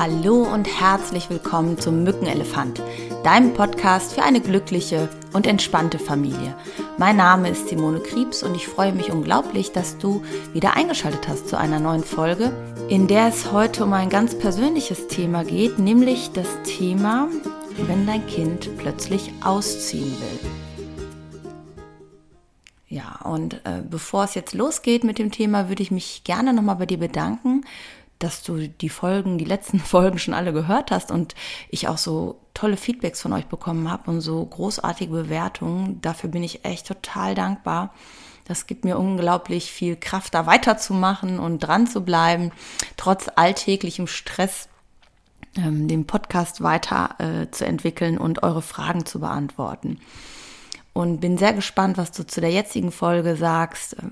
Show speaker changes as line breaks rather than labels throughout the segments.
Hallo und herzlich willkommen zum Mückenelefant, deinem Podcast für eine glückliche und entspannte Familie. Mein Name ist Simone Kriebs und ich freue mich unglaublich, dass du wieder eingeschaltet hast zu einer neuen Folge, in der es heute um ein ganz persönliches Thema geht, nämlich das Thema, wenn dein Kind plötzlich ausziehen will. Ja, und äh, bevor es jetzt losgeht mit dem Thema, würde ich mich gerne nochmal bei dir bedanken dass du die Folgen, die letzten Folgen schon alle gehört hast und ich auch so tolle Feedbacks von euch bekommen habe und so großartige Bewertungen. Dafür bin ich echt total dankbar. Das gibt mir unglaublich viel Kraft, da weiterzumachen und dran zu bleiben, trotz alltäglichem Stress ähm, den Podcast weiter äh, zu entwickeln und eure Fragen zu beantworten. Und bin sehr gespannt, was du zu der jetzigen Folge sagst, äh,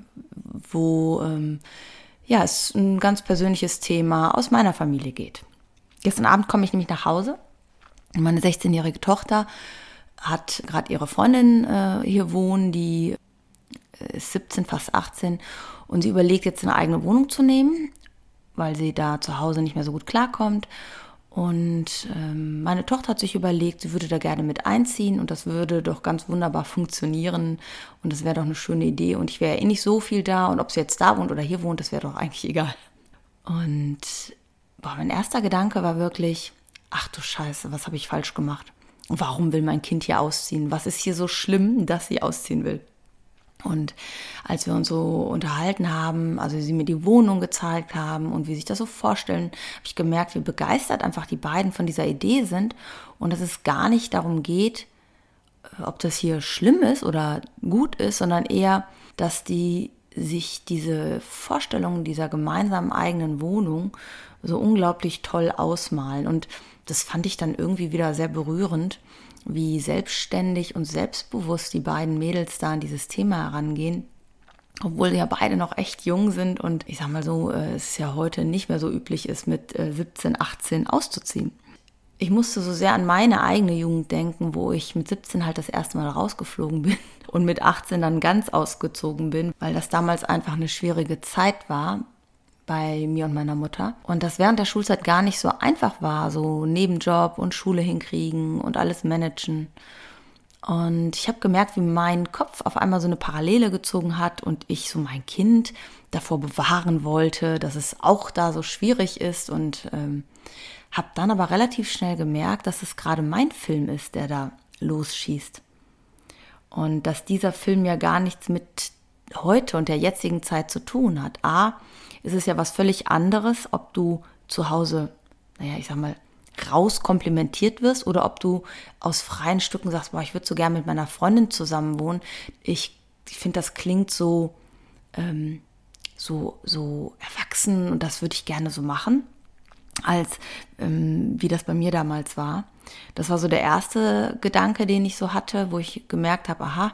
wo ähm, ja, es ein ganz persönliches Thema aus meiner Familie geht. Gestern Abend komme ich nämlich nach Hause. Meine 16-jährige Tochter hat gerade ihre Freundin äh, hier wohnen, die ist 17, fast 18 und sie überlegt jetzt eine eigene Wohnung zu nehmen, weil sie da zu Hause nicht mehr so gut klarkommt und ähm, meine Tochter hat sich überlegt, sie würde da gerne mit einziehen und das würde doch ganz wunderbar funktionieren und das wäre doch eine schöne Idee und ich wäre eh nicht so viel da und ob sie jetzt da wohnt oder hier wohnt, das wäre doch eigentlich egal. Und boah, mein erster Gedanke war wirklich, ach du Scheiße, was habe ich falsch gemacht? Warum will mein Kind hier ausziehen? Was ist hier so schlimm, dass sie ausziehen will? Und als wir uns so unterhalten haben, also sie mir die Wohnung gezeigt haben und wie sich das so vorstellen, habe ich gemerkt, wie begeistert einfach die beiden von dieser Idee sind und dass es gar nicht darum geht, äh, ob das hier schlimm ist oder gut ist, sondern eher, dass die sich diese Vorstellung dieser gemeinsamen eigenen Wohnung so unglaublich toll ausmalen. Und das fand ich dann irgendwie wieder sehr berührend wie selbstständig und selbstbewusst die beiden Mädels da an dieses Thema herangehen. Obwohl ja beide noch echt jung sind und ich sag mal so, äh, es ja heute nicht mehr so üblich ist, mit 17, äh, 18 auszuziehen. Ich musste so sehr an meine eigene Jugend denken, wo ich mit 17 halt das erste Mal rausgeflogen bin und mit 18 dann ganz ausgezogen bin, weil das damals einfach eine schwierige Zeit war, bei mir und meiner Mutter. Und das während der Schulzeit gar nicht so einfach war, so Nebenjob und Schule hinkriegen und alles managen. Und ich habe gemerkt, wie mein Kopf auf einmal so eine Parallele gezogen hat und ich so mein Kind davor bewahren wollte, dass es auch da so schwierig ist und ähm, habe dann aber relativ schnell gemerkt, dass es gerade mein Film ist, der da losschießt. Und dass dieser Film ja gar nichts mit heute und der jetzigen Zeit zu tun hat. A, ist es ja was völlig anderes, ob du zu Hause, naja, ich sag mal, rauskomplimentiert wirst oder ob du aus freien Stücken sagst, boah, ich würde so gerne mit meiner Freundin zusammen wohnen. Ich, ich finde, das klingt so, ähm, so, so erwachsen und das würde ich gerne so machen, als ähm, wie das bei mir damals war. Das war so der erste Gedanke, den ich so hatte, wo ich gemerkt habe, aha,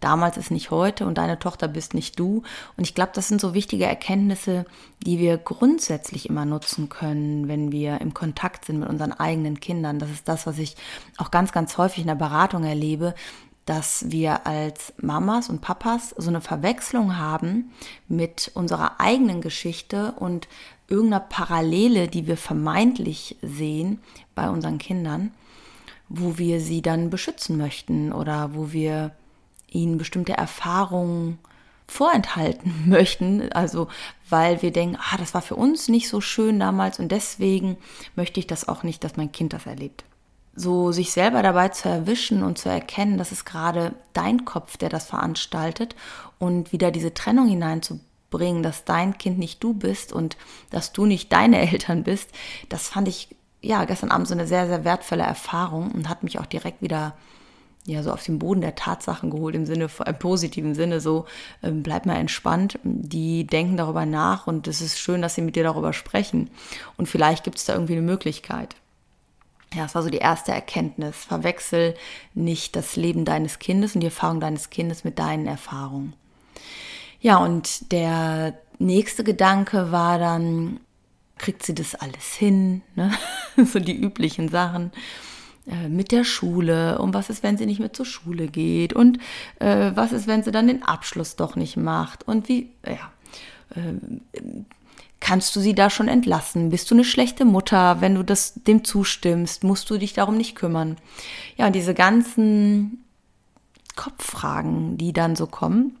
damals ist nicht heute und deine Tochter bist nicht du. Und ich glaube, das sind so wichtige Erkenntnisse, die wir grundsätzlich immer nutzen können, wenn wir im Kontakt sind mit unseren eigenen Kindern. Das ist das, was ich auch ganz, ganz häufig in der Beratung erlebe, dass wir als Mamas und Papas so eine Verwechslung haben mit unserer eigenen Geschichte und irgendeiner Parallele, die wir vermeintlich sehen bei unseren Kindern, wo wir sie dann beschützen möchten oder wo wir ihnen bestimmte Erfahrungen vorenthalten möchten, also weil wir denken, ah, das war für uns nicht so schön damals und deswegen möchte ich das auch nicht, dass mein Kind das erlebt. So sich selber dabei zu erwischen und zu erkennen, dass es gerade dein Kopf, der das veranstaltet und wieder diese Trennung hineinzubringen, dass dein Kind nicht du bist und dass du nicht deine Eltern bist, das fand ich ja gestern Abend so eine sehr, sehr wertvolle Erfahrung und hat mich auch direkt wieder ja so auf den Boden der Tatsachen geholt, im Sinne, im positiven Sinne, so ähm, bleib mal entspannt, die denken darüber nach und es ist schön, dass sie mit dir darüber sprechen und vielleicht gibt es da irgendwie eine Möglichkeit. Ja, das war so die erste Erkenntnis. Verwechsel nicht das Leben deines Kindes und die Erfahrung deines Kindes mit deinen Erfahrungen. Ja, und der nächste Gedanke war dann, kriegt sie das alles hin? Ne? so die üblichen Sachen. Äh, mit der Schule und was ist, wenn sie nicht mehr zur Schule geht und äh, was ist, wenn sie dann den Abschluss doch nicht macht und wie, ja, äh, Kannst du sie da schon entlassen? Bist du eine schlechte Mutter, wenn du das dem zustimmst? Musst du dich darum nicht kümmern? Ja, und diese ganzen Kopffragen, die dann so kommen.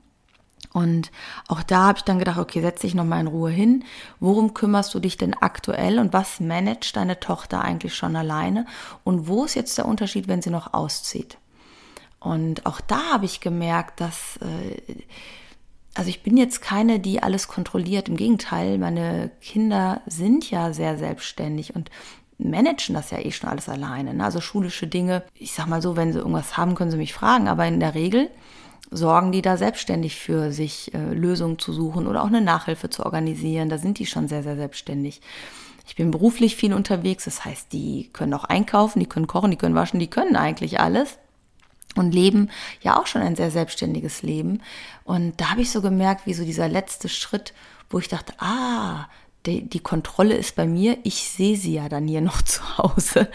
Und auch da habe ich dann gedacht, okay, setz dich nochmal in Ruhe hin. Worum kümmerst du dich denn aktuell und was managt deine Tochter eigentlich schon alleine? Und wo ist jetzt der Unterschied, wenn sie noch auszieht? Und auch da habe ich gemerkt, dass äh, also ich bin jetzt keine, die alles kontrolliert. Im Gegenteil, meine Kinder sind ja sehr selbstständig und managen das ja eh schon alles alleine. Ne? Also schulische Dinge, ich sag mal so, wenn sie irgendwas haben, können sie mich fragen, aber in der Regel sorgen die da selbstständig für sich, äh, Lösungen zu suchen oder auch eine Nachhilfe zu organisieren. Da sind die schon sehr, sehr selbstständig. Ich bin beruflich viel unterwegs, das heißt, die können auch einkaufen, die können kochen, die können waschen, die können eigentlich alles und leben ja auch schon ein sehr selbstständiges Leben. Und da habe ich so gemerkt, wie so dieser letzte Schritt, wo ich dachte, ah, die, die Kontrolle ist bei mir, ich sehe sie ja dann hier noch zu Hause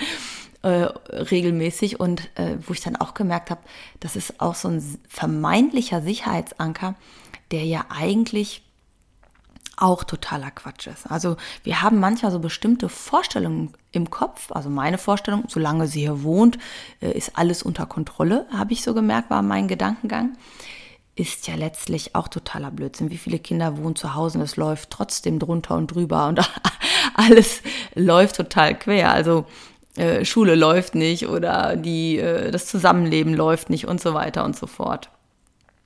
äh, regelmäßig und äh, wo ich dann auch gemerkt habe, das ist auch so ein vermeintlicher Sicherheitsanker, der ja eigentlich auch totaler Quatsch ist. Also wir haben manchmal so bestimmte Vorstellungen im Kopf, also meine Vorstellung, solange sie hier wohnt, äh, ist alles unter Kontrolle, habe ich so gemerkt, war mein Gedankengang. Ist ja letztlich auch totaler Blödsinn. Wie viele Kinder wohnen zu Hause und es läuft trotzdem drunter und drüber und alles läuft total quer. Also äh, Schule läuft nicht oder die, äh, das Zusammenleben läuft nicht und so weiter und so fort.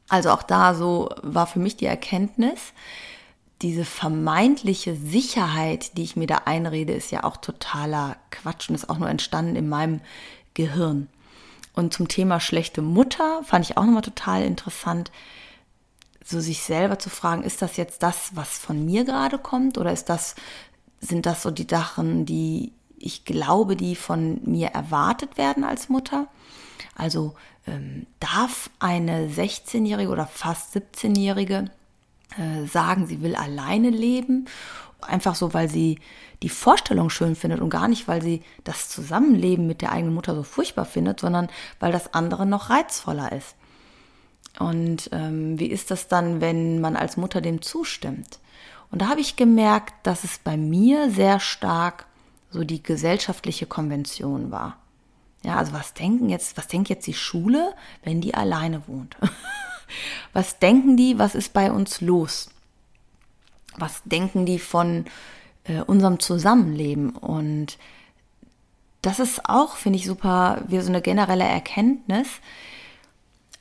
Also auch da so war für mich die Erkenntnis, diese vermeintliche Sicherheit, die ich mir da einrede, ist ja auch totaler Quatsch und ist auch nur entstanden in meinem Gehirn. Und zum Thema schlechte Mutter fand ich auch nochmal total interessant, so sich selber zu fragen, ist das jetzt das, was von mir gerade kommt oder ist das, sind das so die Sachen, die ich glaube, die von mir erwartet werden als Mutter? Also ähm, darf eine 16-jährige oder fast 17-jährige äh, sagen, sie will alleine leben, einfach so, weil sie die Vorstellung schön findet und gar nicht, weil sie das Zusammenleben mit der eigenen Mutter so furchtbar findet, sondern weil das andere noch reizvoller ist. Und ähm, wie ist das dann, wenn man als Mutter dem zustimmt? Und da habe ich gemerkt, dass es bei mir sehr stark so die gesellschaftliche Konvention war. Ja, also was denken jetzt, was denkt jetzt die Schule, wenn die alleine wohnt? Was denken die? Was ist bei uns los? Was denken die von äh, unserem Zusammenleben? Und das ist auch, finde ich, super, wie so eine generelle Erkenntnis,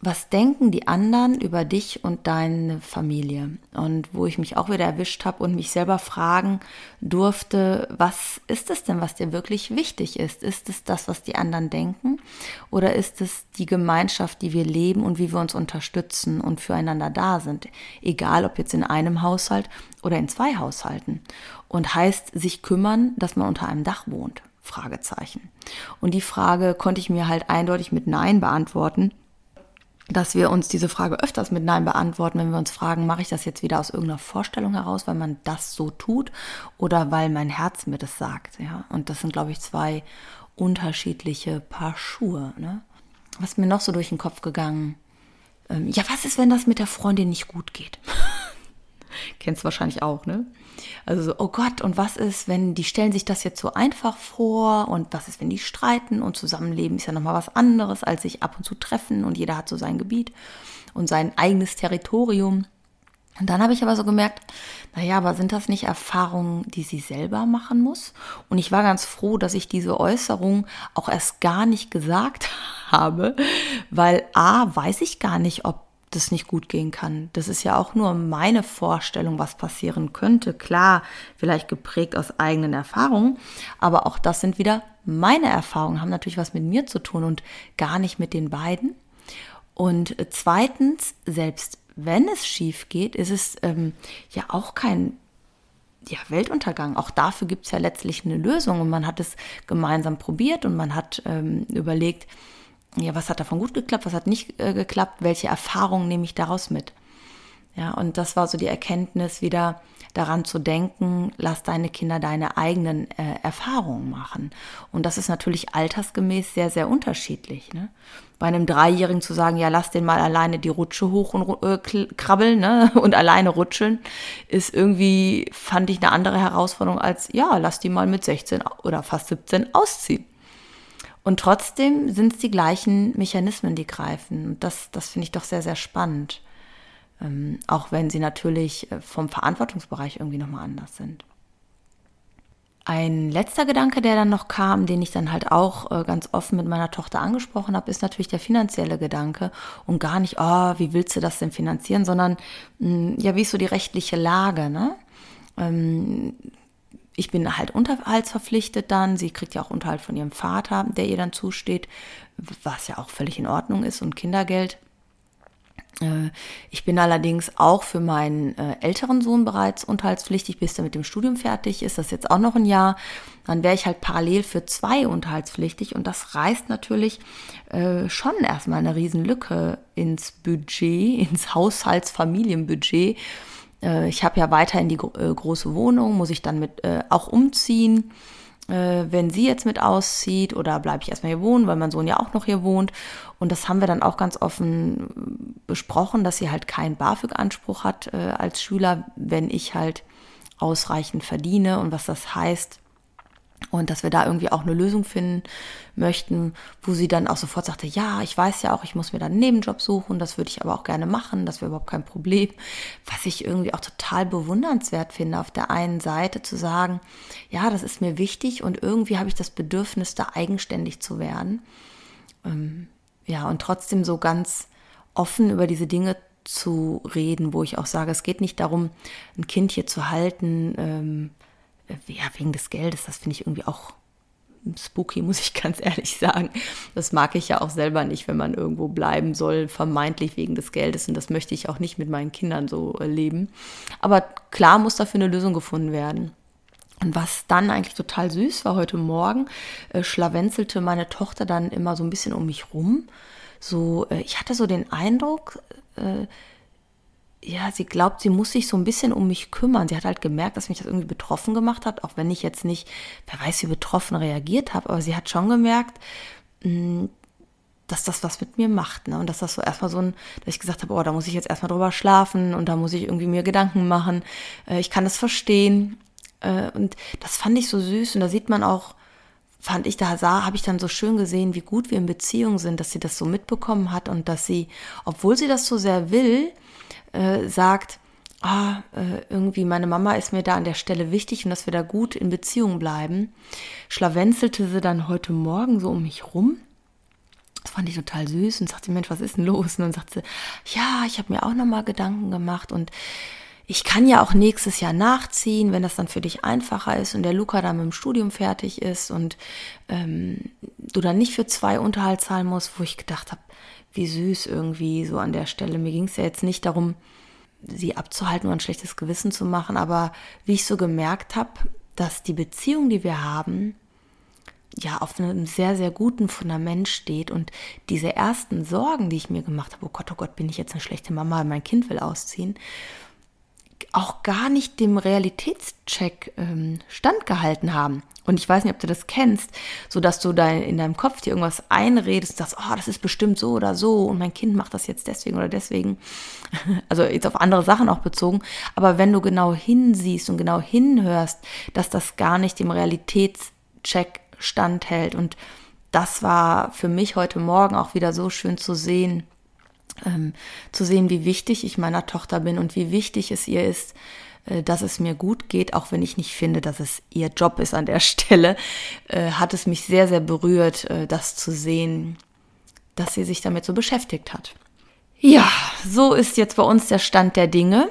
was denken die anderen über dich und deine Familie? Und wo ich mich auch wieder erwischt habe und mich selber fragen durfte, was ist es denn, was dir wirklich wichtig ist? Ist es das, was die anderen denken? Oder ist es die Gemeinschaft, die wir leben und wie wir uns unterstützen und füreinander da sind? Egal, ob jetzt in einem Haushalt oder in zwei Haushalten. Und heißt sich kümmern, dass man unter einem Dach wohnt? Fragezeichen. Und die Frage konnte ich mir halt eindeutig mit Nein beantworten dass wir uns diese Frage öfters mit Nein beantworten, wenn wir uns fragen, mache ich das jetzt wieder aus irgendeiner Vorstellung heraus, weil man das so tut oder weil mein Herz mir das sagt. Ja? Und das sind, glaube ich, zwei unterschiedliche Paar Schuhe. Ne? Was mir noch so durch den Kopf gegangen? Ähm, ja, was ist, wenn das mit der Freundin nicht gut geht? Kennst du wahrscheinlich auch, ne? Also so, oh Gott, und was ist, wenn die stellen sich das jetzt so einfach vor und was ist, wenn die streiten und zusammenleben ist ja nochmal was anderes, als sich ab und zu treffen und jeder hat so sein Gebiet und sein eigenes Territorium. Und dann habe ich aber so gemerkt, naja, aber sind das nicht Erfahrungen, die sie selber machen muss? Und ich war ganz froh, dass ich diese Äußerung auch erst gar nicht gesagt habe, weil a, weiß ich gar nicht, ob das nicht gut gehen kann. Das ist ja auch nur meine Vorstellung, was passieren könnte. Klar, vielleicht geprägt aus eigenen Erfahrungen, aber auch das sind wieder meine Erfahrungen, haben natürlich was mit mir zu tun und gar nicht mit den beiden. Und zweitens, selbst wenn es schief geht, ist es ähm, ja auch kein ja, Weltuntergang. Auch dafür gibt es ja letztlich eine Lösung und man hat es gemeinsam probiert und man hat ähm, überlegt, ja, was hat davon gut geklappt, was hat nicht äh, geklappt, welche Erfahrungen nehme ich daraus mit. Ja, und das war so die Erkenntnis wieder daran zu denken, lass deine Kinder deine eigenen äh, Erfahrungen machen. Und das ist natürlich altersgemäß sehr, sehr unterschiedlich. Ne? Bei einem Dreijährigen zu sagen, ja, lass den mal alleine die Rutsche hoch und äh, krabbeln ne? und alleine rutscheln, ist irgendwie, fand ich, eine andere Herausforderung als, ja, lass die mal mit 16 oder fast 17 ausziehen. Und trotzdem sind es die gleichen Mechanismen, die greifen. Und das, das finde ich doch sehr, sehr spannend. Ähm, auch wenn sie natürlich äh, vom Verantwortungsbereich irgendwie nochmal anders sind. Ein letzter Gedanke, der dann noch kam, den ich dann halt auch äh, ganz offen mit meiner Tochter angesprochen habe, ist natürlich der finanzielle Gedanke und gar nicht, oh, wie willst du das denn finanzieren, sondern hm, ja, wie ist so die rechtliche Lage, ne? Ähm, ich bin halt unterhaltsverpflichtet dann. Sie kriegt ja auch Unterhalt von ihrem Vater, der ihr dann zusteht, was ja auch völlig in Ordnung ist und Kindergeld. Äh, ich bin allerdings auch für meinen äh, älteren Sohn bereits unterhaltspflichtig, bis er mit dem Studium fertig ist. Das ist jetzt auch noch ein Jahr. Dann wäre ich halt parallel für zwei unterhaltspflichtig und das reißt natürlich äh, schon erstmal eine Riesenlücke ins Budget, ins Haushaltsfamilienbudget. Äh, ich habe ja weiterhin die äh, große Wohnung, muss ich dann mit äh, auch umziehen äh, wenn sie jetzt mit auszieht oder bleibe ich erstmal hier wohnen, weil mein Sohn ja auch noch hier wohnt. Und das haben wir dann auch ganz offen besprochen, dass sie halt keinen BAföG-Anspruch hat äh, als Schüler, wenn ich halt ausreichend verdiene und was das heißt, und dass wir da irgendwie auch eine Lösung finden möchten, wo sie dann auch sofort sagte, ja, ich weiß ja auch, ich muss mir dann einen Nebenjob suchen, das würde ich aber auch gerne machen, das wäre überhaupt kein Problem. Was ich irgendwie auch total bewundernswert finde, auf der einen Seite zu sagen, ja, das ist mir wichtig und irgendwie habe ich das Bedürfnis, da eigenständig zu werden. Ähm, ja, und trotzdem so ganz offen über diese Dinge zu reden, wo ich auch sage, es geht nicht darum, ein Kind hier zu halten, ähm, ja, wegen des Geldes, das finde ich irgendwie auch spooky, muss ich ganz ehrlich sagen. Das mag ich ja auch selber nicht, wenn man irgendwo bleiben soll, vermeintlich wegen des Geldes. Und das möchte ich auch nicht mit meinen Kindern so leben. Aber klar muss dafür eine Lösung gefunden werden. Und was dann eigentlich total süß war heute Morgen, äh, schlawenzelte meine Tochter dann immer so ein bisschen um mich rum. So, äh, ich hatte so den Eindruck, äh, ja, sie glaubt, sie muss sich so ein bisschen um mich kümmern. Sie hat halt gemerkt, dass mich das irgendwie betroffen gemacht hat, auch wenn ich jetzt nicht, wer weiß, wie betroffen reagiert habe, aber sie hat schon gemerkt, hm, dass das was mit mir macht. Ne? Und dass das so erstmal so ein, dass ich gesagt habe, oh, da muss ich jetzt erstmal drüber schlafen und da muss ich irgendwie mir Gedanken machen. Äh, ich kann das verstehen. Äh, und das fand ich so süß. Und da sieht man auch, fand ich, da sah, habe ich dann so schön gesehen, wie gut wir in Beziehung sind, dass sie das so mitbekommen hat und dass sie, obwohl sie das so sehr will, äh, sagt, ah, äh, irgendwie meine Mama ist mir da an der Stelle wichtig und dass wir da gut in Beziehung bleiben, schlawenzelte sie dann heute Morgen so um mich rum. Das fand ich total süß und sagte, Mensch, was ist denn los? Und dann sagte sie, ja, ich habe mir auch nochmal Gedanken gemacht und ich kann ja auch nächstes Jahr nachziehen, wenn das dann für dich einfacher ist und der Luca dann mit dem Studium fertig ist und ähm, du dann nicht für zwei Unterhalt zahlen musst, wo ich gedacht habe, wie süß irgendwie so an der Stelle. Mir ging es ja jetzt nicht darum, sie abzuhalten oder ein schlechtes Gewissen zu machen, aber wie ich so gemerkt habe, dass die Beziehung, die wir haben, ja auf einem sehr, sehr guten Fundament steht und diese ersten Sorgen, die ich mir gemacht habe, oh Gott, oh Gott, bin ich jetzt eine schlechte Mama, mein Kind will ausziehen, auch gar nicht dem Realitätscheck ähm, standgehalten haben. Und ich weiß nicht, ob du das kennst, so dass du da in deinem Kopf dir irgendwas einredest und sagst, oh, das ist bestimmt so oder so und mein Kind macht das jetzt deswegen oder deswegen. Also jetzt auf andere Sachen auch bezogen. Aber wenn du genau hinsiehst und genau hinhörst, dass das gar nicht dem Realitätscheck standhält. Und das war für mich heute Morgen auch wieder so schön zu sehen, ähm, zu sehen, wie wichtig ich meiner Tochter bin und wie wichtig es ihr ist, äh, dass es mir gut geht, auch wenn ich nicht finde, dass es ihr Job ist an der Stelle, äh, hat es mich sehr, sehr berührt, äh, das zu sehen, dass sie sich damit so beschäftigt hat. Ja, so ist jetzt bei uns der Stand der Dinge.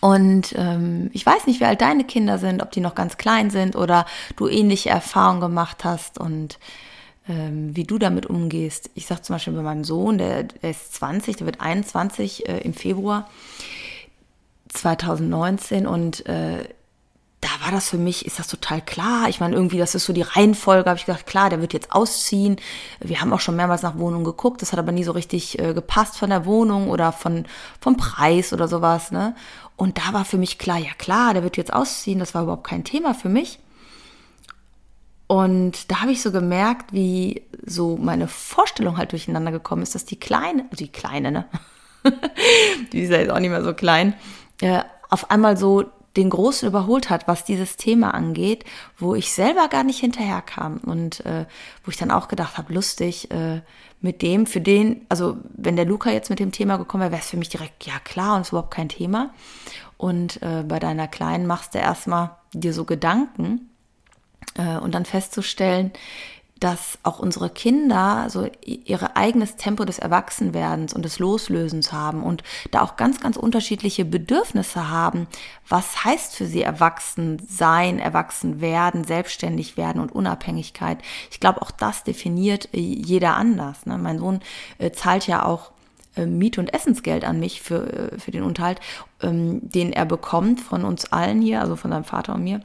Und ähm, ich weiß nicht, wie alt deine Kinder sind, ob die noch ganz klein sind oder du ähnliche Erfahrungen gemacht hast und wie du damit umgehst. Ich sage zum Beispiel bei meinem Sohn, der, der ist 20, der wird 21 äh, im Februar 2019 und äh, da war das für mich, ist das total klar. Ich meine, irgendwie, das ist so die Reihenfolge, habe ich gedacht, klar, der wird jetzt ausziehen. Wir haben auch schon mehrmals nach Wohnungen geguckt, das hat aber nie so richtig äh, gepasst von der Wohnung oder von, vom Preis oder sowas, ne? Und da war für mich klar, ja klar, der wird jetzt ausziehen, das war überhaupt kein Thema für mich. Und da habe ich so gemerkt, wie so meine Vorstellung halt durcheinander gekommen ist, dass die Kleine, also die Kleine, ne? die ist ja jetzt auch nicht mehr so klein, äh, auf einmal so den Großen überholt hat, was dieses Thema angeht, wo ich selber gar nicht hinterherkam und äh, wo ich dann auch gedacht habe, lustig, äh, mit dem, für den, also wenn der Luca jetzt mit dem Thema gekommen wäre, wäre es für mich direkt, ja klar, und ist überhaupt kein Thema. Und äh, bei deiner Kleinen machst du erstmal dir so Gedanken und dann festzustellen, dass auch unsere Kinder so ihr eigenes Tempo des Erwachsenwerdens und des Loslösens haben und da auch ganz, ganz unterschiedliche Bedürfnisse haben. Was heißt für sie erwachsen sein, erwachsen werden, selbstständig werden und Unabhängigkeit? Ich glaube, auch das definiert äh, jeder anders. Ne? Mein Sohn äh, zahlt ja auch äh, Miete- und Essensgeld an mich für, für den Unterhalt, ähm, den er bekommt von uns allen hier, also von seinem Vater und mir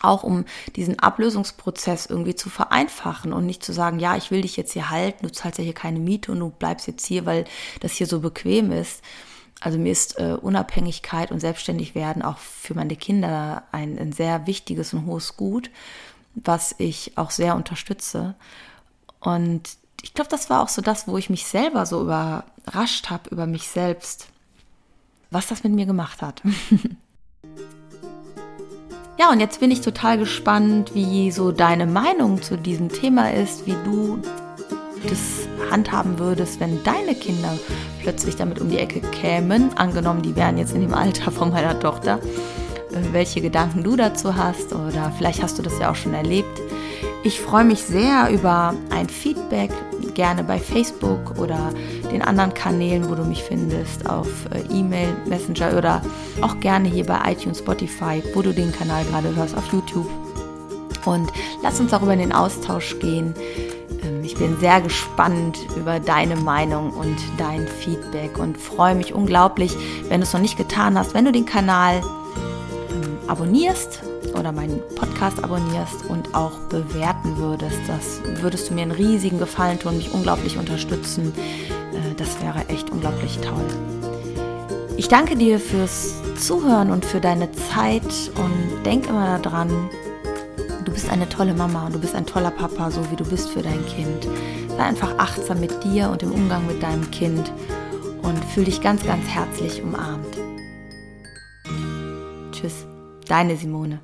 auch um diesen Ablösungsprozess irgendwie zu vereinfachen und nicht zu sagen, ja, ich will dich jetzt hier halten, du zahlst ja hier keine Miete und du bleibst jetzt hier, weil das hier so bequem ist. Also mir ist äh, Unabhängigkeit und Selbstständigwerden auch für meine Kinder ein, ein sehr wichtiges und hohes Gut, was ich auch sehr unterstütze. Und ich glaube, das war auch so das, wo ich mich selber so überrascht habe über mich selbst, was das mit mir gemacht hat. Ja, und jetzt bin ich total gespannt, wie so deine Meinung zu diesem Thema ist, wie du das handhaben würdest, wenn deine Kinder plötzlich damit um die Ecke kämen. Angenommen, die wären jetzt in dem Alter von meiner Tochter. Äh, welche Gedanken du dazu hast oder vielleicht hast du das ja auch schon erlebt. Ich freue mich sehr über ein Feedback, gerne bei Facebook oder den anderen Kanälen, wo du mich findest, auf äh, E-Mail, Messenger oder auch gerne hier bei iTunes, Spotify, wo du den Kanal gerade hörst, auf YouTube. Und lass uns darüber in den Austausch gehen. Ähm, ich bin sehr gespannt über deine Meinung und dein Feedback und freue mich unglaublich, wenn du es noch nicht getan hast, wenn du den Kanal ähm, abonnierst oder meinen Podcast abonnierst und auch bewerten würdest. Das würdest du mir einen riesigen Gefallen tun, mich unglaublich unterstützen. Äh, das wäre echt unglaublich toll. Ich danke dir fürs Zuhören und für deine Zeit und denk immer daran, du bist eine tolle Mama und du bist ein toller Papa, so wie du bist für dein Kind. Sei einfach achtsam mit dir und im Umgang mit deinem Kind und fühl dich ganz, ganz herzlich umarmt. Tschüss, deine Simone.